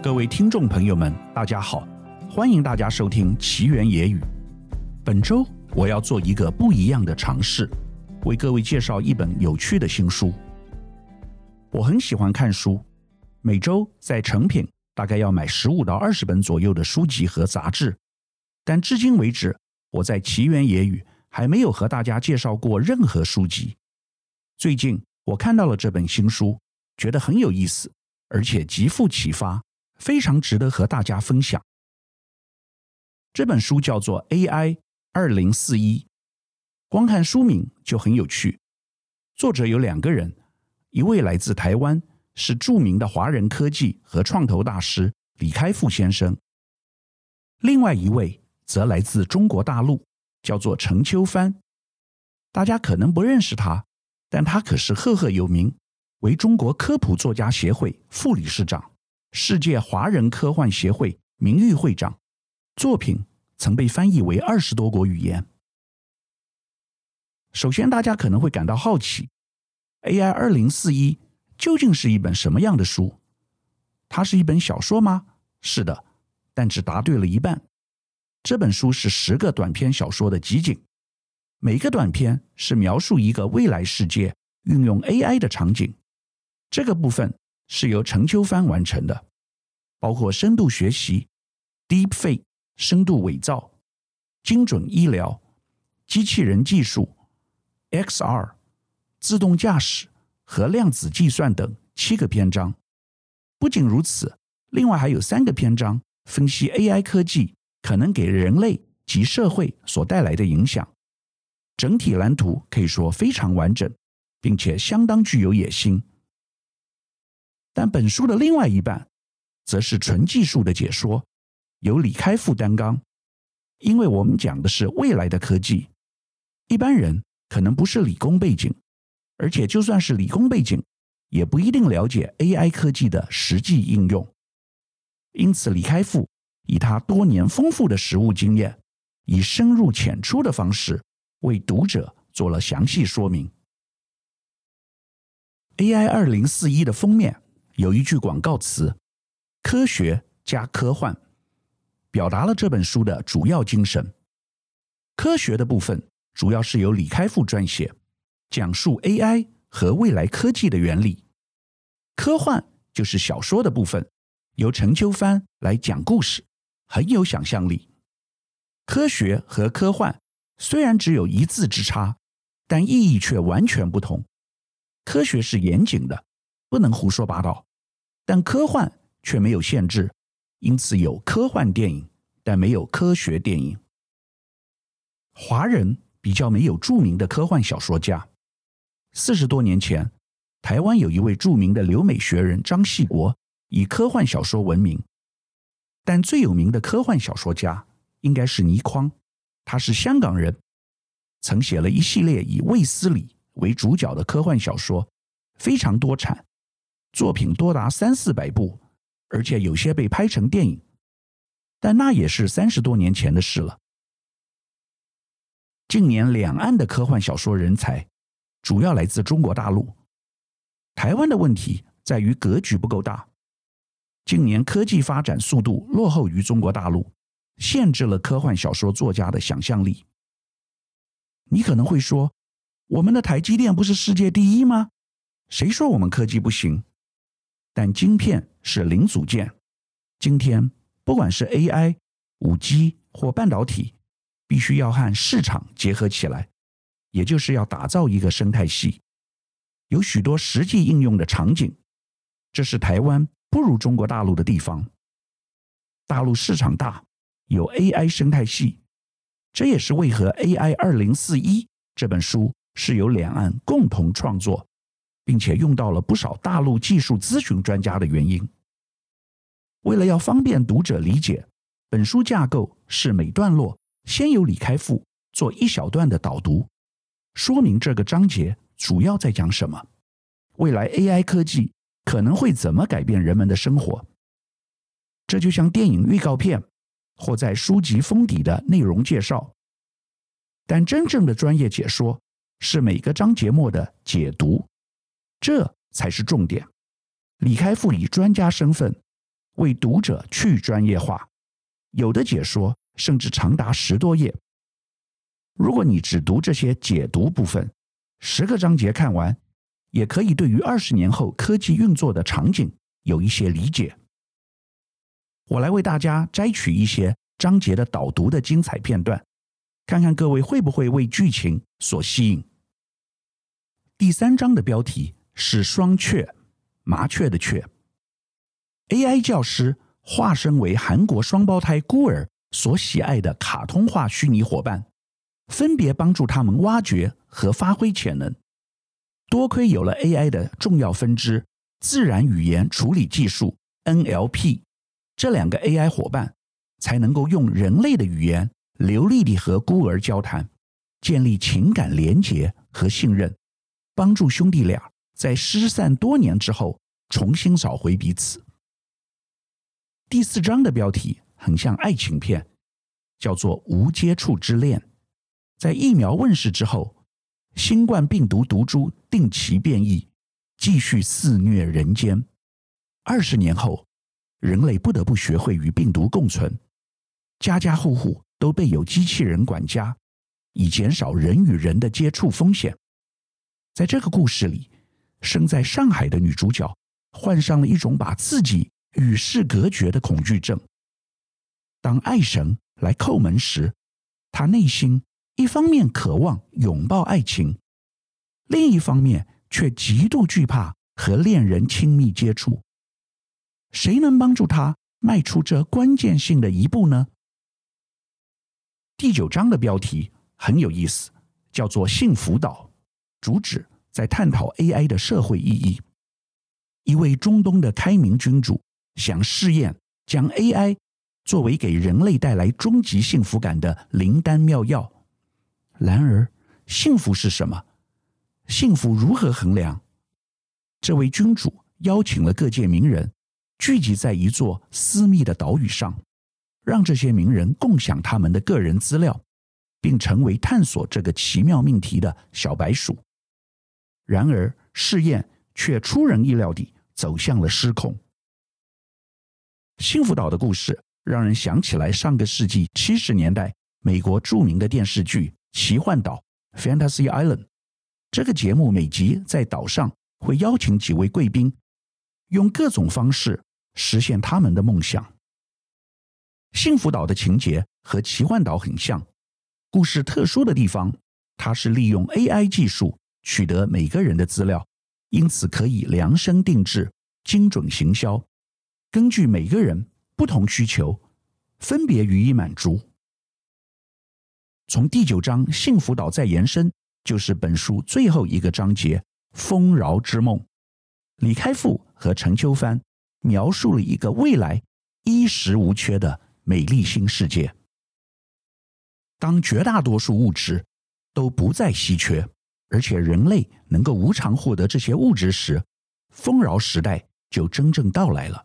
各位听众朋友们，大家好，欢迎大家收听奇缘野语。本周我要做一个不一样的尝试，为各位介绍一本有趣的新书。我很喜欢看书，每周在成品大概要买十五到二十本左右的书籍和杂志，但至今为止，我在奇缘野语还没有和大家介绍过任何书籍。最近我看到了这本新书，觉得很有意思。而且极富启发，非常值得和大家分享。这本书叫做《AI 二零四一》，光看书名就很有趣。作者有两个人，一位来自台湾，是著名的华人科技和创投大师李开复先生；另外一位则来自中国大陆，叫做陈秋帆。大家可能不认识他，但他可是赫赫有名。为中国科普作家协会副理事长，世界华人科幻协会名誉会长，作品曾被翻译为二十多国语言。首先，大家可能会感到好奇，AI 二零四一究竟是一本什么样的书？它是一本小说吗？是的，但只答对了一半。这本书是十个短篇小说的集锦，每个短篇是描述一个未来世界运用 AI 的场景。这个部分是由陈秋帆完成的，包括深度学习、Deepfake 深度伪造、精准医疗、机器人技术、XR、自动驾驶和量子计算等七个篇章。不仅如此，另外还有三个篇章分析 AI 科技可能给人类及社会所带来的影响。整体蓝图可以说非常完整，并且相当具有野心。但本书的另外一半，则是纯技术的解说，由李开复担纲。因为我们讲的是未来的科技，一般人可能不是理工背景，而且就算是理工背景，也不一定了解 AI 科技的实际应用。因此，李开复以他多年丰富的实务经验，以深入浅出的方式，为读者做了详细说明。AI 二零四一的封面。有一句广告词：“科学加科幻”，表达了这本书的主要精神。科学的部分主要是由李开复撰写，讲述 AI 和未来科技的原理；科幻就是小说的部分，由陈秋帆来讲故事，很有想象力。科学和科幻虽然只有一字之差，但意义却完全不同。科学是严谨的，不能胡说八道。但科幻却没有限制，因此有科幻电影，但没有科学电影。华人比较没有著名的科幻小说家。四十多年前，台湾有一位著名的留美学人张系国，以科幻小说闻名。但最有名的科幻小说家应该是倪匡，他是香港人，曾写了一系列以卫斯理为主角的科幻小说，非常多产。作品多达三四百部，而且有些被拍成电影，但那也是三十多年前的事了。近年两岸的科幻小说人才主要来自中国大陆，台湾的问题在于格局不够大。近年科技发展速度落后于中国大陆，限制了科幻小说作家的想象力。你可能会说，我们的台积电不是世界第一吗？谁说我们科技不行？但晶片是零组件，今天不管是 AI、5G 或半导体，必须要和市场结合起来，也就是要打造一个生态系，有许多实际应用的场景。这是台湾不如中国大陆的地方。大陆市场大，有 AI 生态系，这也是为何 AI 二零四一这本书是由两岸共同创作。并且用到了不少大陆技术咨询专家的原因。为了要方便读者理解，本书架构是每段落先由李开复做一小段的导读，说明这个章节主要在讲什么，未来 AI 科技可能会怎么改变人们的生活。这就像电影预告片或在书籍封底的内容介绍，但真正的专业解说是每个章节末的解读。这才是重点。李开复以专家身份为读者去专业化，有的解说甚至长达十多页。如果你只读这些解读部分，十个章节看完，也可以对于二十年后科技运作的场景有一些理解。我来为大家摘取一些章节的导读的精彩片段，看看各位会不会为剧情所吸引。第三章的标题是“双雀”，麻雀的雀。AI 教师化身为韩国双胞胎孤儿所喜爱的卡通化虚拟伙伴，分别帮助他们挖掘和发挥潜能。多亏有了 AI 的重要分支——自然语言处理技术 （NLP），这两个 AI 伙伴才能够用人类的语言流利地和孤儿交谈，建立情感连结和信任，帮助兄弟俩在失散多年之后重新找回彼此。第四章的标题很像爱情片，叫做《无接触之恋》。在疫苗问世之后，新冠病毒毒株定期变异，继续肆虐人间。二十年后，人类不得不学会与病毒共存，家家户户都备有机器人管家，以减少人与人的接触风险。在这个故事里，生在上海的女主角患上了一种把自己与世隔绝的恐惧症。当爱神来叩门时，他内心一方面渴望拥抱爱情，另一方面却极度惧怕和恋人亲密接触。谁能帮助他迈出这关键性的一步呢？第九章的标题很有意思，叫做“幸福岛”，主旨在探讨 AI 的社会意义。一位中东的开明君主。想试验将 AI 作为给人类带来终极幸福感的灵丹妙药。然而，幸福是什么？幸福如何衡量？这位君主邀请了各界名人聚集在一座私密的岛屿上，让这些名人共享他们的个人资料，并成为探索这个奇妙命题的小白鼠。然而，试验却出人意料地走向了失控。幸福岛的故事让人想起来上个世纪七十年代美国著名的电视剧《奇幻岛》（Fantasy Island）。这个节目每集在岛上会邀请几位贵宾，用各种方式实现他们的梦想。幸福岛的情节和奇幻岛很像，故事特殊的地方，它是利用 AI 技术取得每个人的资料，因此可以量身定制、精准行销。根据每个人不同需求，分别予以满足。从第九章《幸福岛》再延伸，就是本书最后一个章节《丰饶之梦》。李开复和陈秋帆描述了一个未来衣食无缺的美丽新世界。当绝大多数物质都不再稀缺，而且人类能够无偿获得这些物质时，丰饶时代就真正到来了。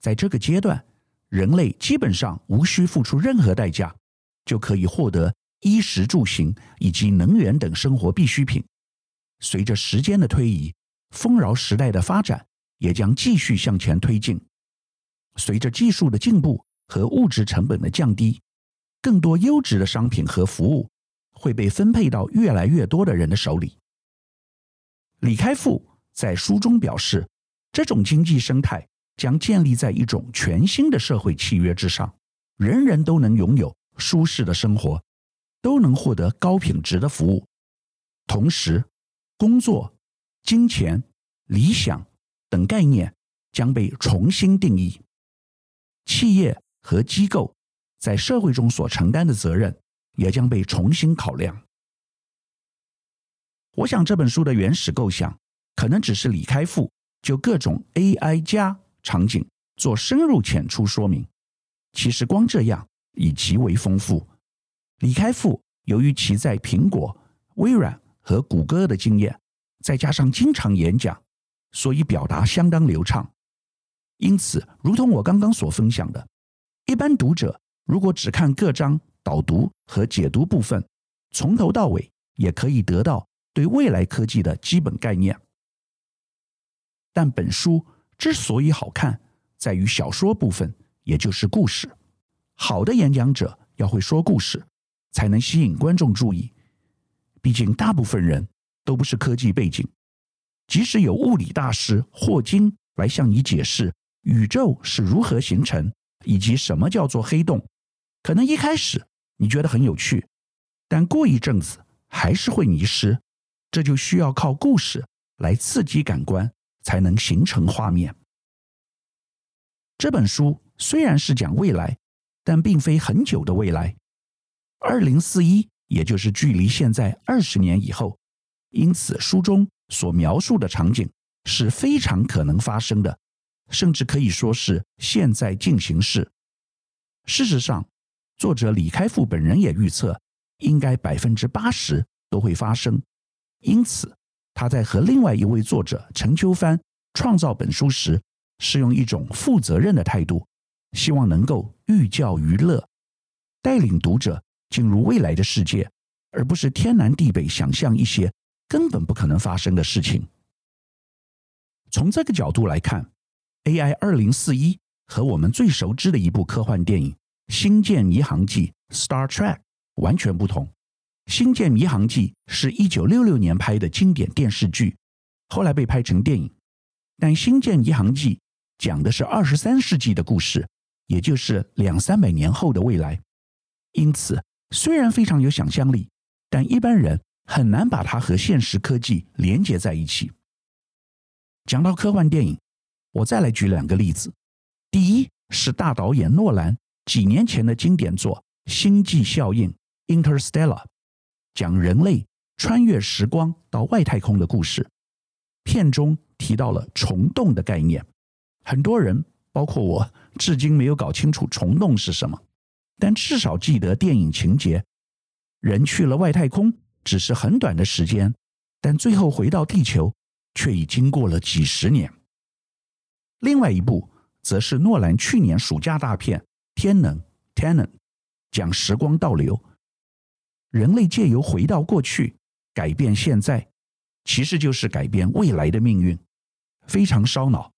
在这个阶段，人类基本上无需付出任何代价，就可以获得衣食住行以及能源等生活必需品。随着时间的推移，丰饶时代的发展也将继续向前推进。随着技术的进步和物质成本的降低，更多优质的商品和服务会被分配到越来越多的人的手里。李开复在书中表示，这种经济生态。将建立在一种全新的社会契约之上，人人都能拥有舒适的生活，都能获得高品质的服务。同时，工作、金钱、理想等概念将被重新定义，企业和机构在社会中所承担的责任也将被重新考量。我想这本书的原始构想可能只是李开复就各种 AI 加。场景做深入浅出说明，其实光这样已极为丰富。李开复由于其在苹果、微软和谷歌的经验，再加上经常演讲，所以表达相当流畅。因此，如同我刚刚所分享的，一般读者如果只看各章导读和解读部分，从头到尾也可以得到对未来科技的基本概念。但本书。之所以好看，在于小说部分，也就是故事。好的演讲者要会说故事，才能吸引观众注意。毕竟大部分人都不是科技背景，即使有物理大师霍金来向你解释宇宙是如何形成，以及什么叫做黑洞，可能一开始你觉得很有趣，但过一阵子还是会迷失。这就需要靠故事来刺激感官，才能形成画面。这本书虽然是讲未来，但并非很久的未来。二零四一，也就是距离现在二十年以后，因此书中所描述的场景是非常可能发生的，甚至可以说是现在进行式。事实上，作者李开复本人也预测，应该百分之八十都会发生。因此，他在和另外一位作者陈秋帆创造本书时，是用一种负责任的态度，希望能够寓教于乐，带领读者进入未来的世界，而不是天南地北想象一些根本不可能发生的事情。从这个角度来看，AI 二零四一和我们最熟知的一部科幻电影《星舰迷航记》（Star Trek） 完全不同。《星舰迷航记》是一九六六年拍的经典电视剧，后来被拍成电影。但《星舰迷航记》讲的是二十三世纪的故事，也就是两三百年后的未来。因此，虽然非常有想象力，但一般人很难把它和现实科技连接在一起。讲到科幻电影，我再来举两个例子。第一是大导演诺兰几年前的经典作《星际效应》（Interstellar）。讲人类穿越时光到外太空的故事，片中提到了虫洞的概念。很多人，包括我，至今没有搞清楚虫洞是什么，但至少记得电影情节：人去了外太空，只是很短的时间，但最后回到地球，却已经过了几十年。另外一部，则是诺兰去年暑假大片《天能》（Tenet），讲时光倒流。人类借由回到过去改变现在，其实就是改变未来的命运，非常烧脑。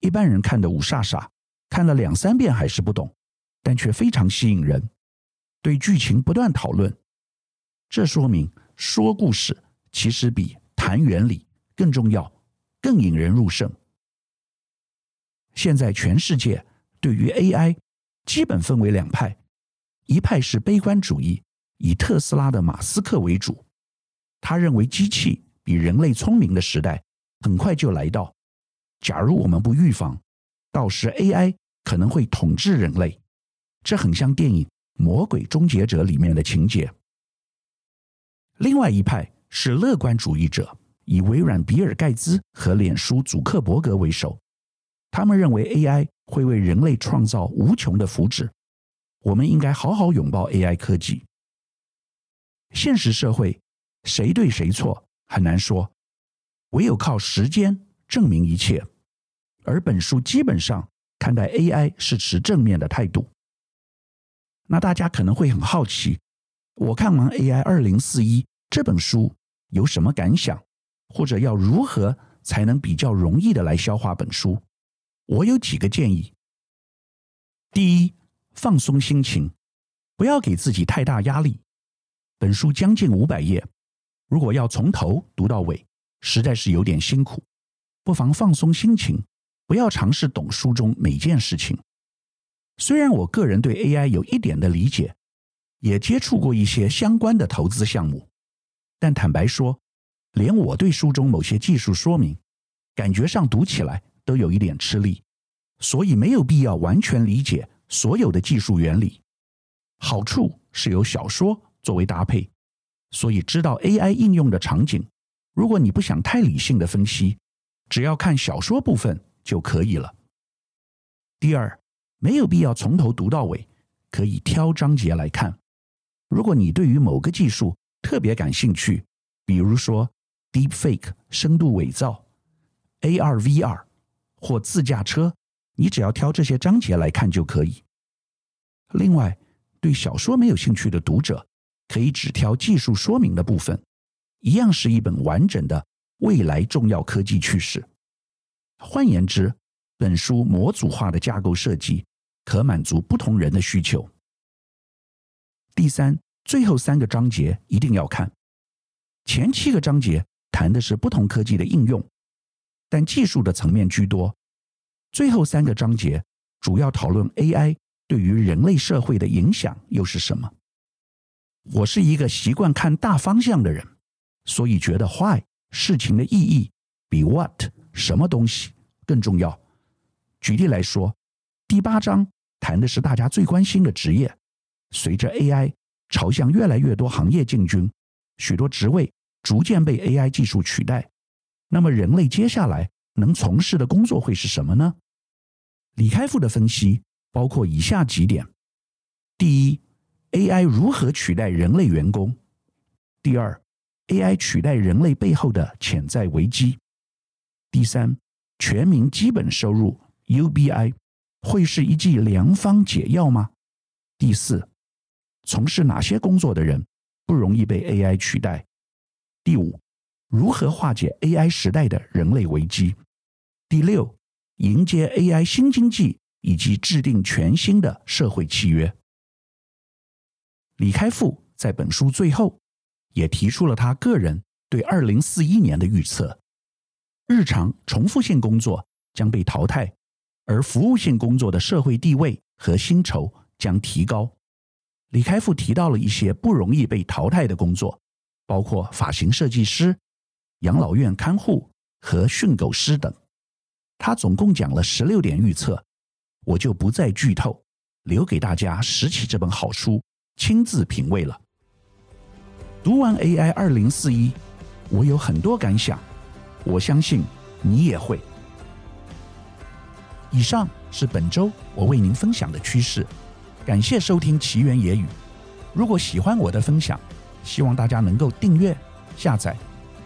一般人看得五煞煞，看了两三遍还是不懂，但却非常吸引人，对剧情不断讨论。这说明说故事其实比谈原理更重要，更引人入胜。现在全世界对于 AI 基本分为两派，一派是悲观主义。以特斯拉的马斯克为主，他认为机器比人类聪明的时代很快就来到。假如我们不预防，到时 AI 可能会统治人类。这很像电影《魔鬼终结者》里面的情节。另外一派是乐观主义者，以微软比尔盖茨和脸书祖克伯格为首。他们认为 AI 会为人类创造无穷的福祉，我们应该好好拥抱 AI 科技。现实社会，谁对谁错很难说，唯有靠时间证明一切。而本书基本上看待 AI 是持正面的态度。那大家可能会很好奇，我看完 AI 二零四一这本书有什么感想，或者要如何才能比较容易的来消化本书？我有几个建议。第一，放松心情，不要给自己太大压力。本书将近五百页，如果要从头读到尾，实在是有点辛苦。不妨放松心情，不要尝试懂书中每件事情。虽然我个人对 AI 有一点的理解，也接触过一些相关的投资项目，但坦白说，连我对书中某些技术说明，感觉上读起来都有一点吃力，所以没有必要完全理解所有的技术原理。好处是有小说。作为搭配，所以知道 AI 应用的场景。如果你不想太理性的分析，只要看小说部分就可以了。第二，没有必要从头读到尾，可以挑章节来看。如果你对于某个技术特别感兴趣，比如说 Deepfake 深度伪造、AR/VR 或自驾车，你只要挑这些章节来看就可以。另外，对小说没有兴趣的读者，可以只挑技术说明的部分，一样是一本完整的未来重要科技趋势。换言之，本书模组化的架构设计可满足不同人的需求。第三，最后三个章节一定要看。前七个章节谈的是不同科技的应用，但技术的层面居多。最后三个章节主要讨论 AI 对于人类社会的影响又是什么。我是一个习惯看大方向的人，所以觉得 Why 事情的意义比 What 什么东西更重要。举例来说，第八章谈的是大家最关心的职业。随着 AI 朝向越来越多行业进军，许多职位逐渐被 AI 技术取代，那么人类接下来能从事的工作会是什么呢？李开复的分析包括以下几点：第一，AI 如何取代人类员工；第二，AI 取代人类背后的潜在危机；第三，全民基本收入 UBI 会是一剂良方解药吗？第四。从事哪些工作的人不容易被 AI 取代？第五，如何化解 AI 时代的人类危机？第六，迎接 AI 新经济以及制定全新的社会契约。李开复在本书最后也提出了他个人对二零四一年的预测：日常重复性工作将被淘汰，而服务性工作的社会地位和薪酬将提高。李开复提到了一些不容易被淘汰的工作，包括发型设计师、养老院看护和训狗师等。他总共讲了十六点预测，我就不再剧透，留给大家拾起这本好书亲自品味了。读完 AI 二零四一，我有很多感想，我相信你也会。以上是本周我为您分享的趋势。感谢收听奇缘野语。如果喜欢我的分享，希望大家能够订阅、下载，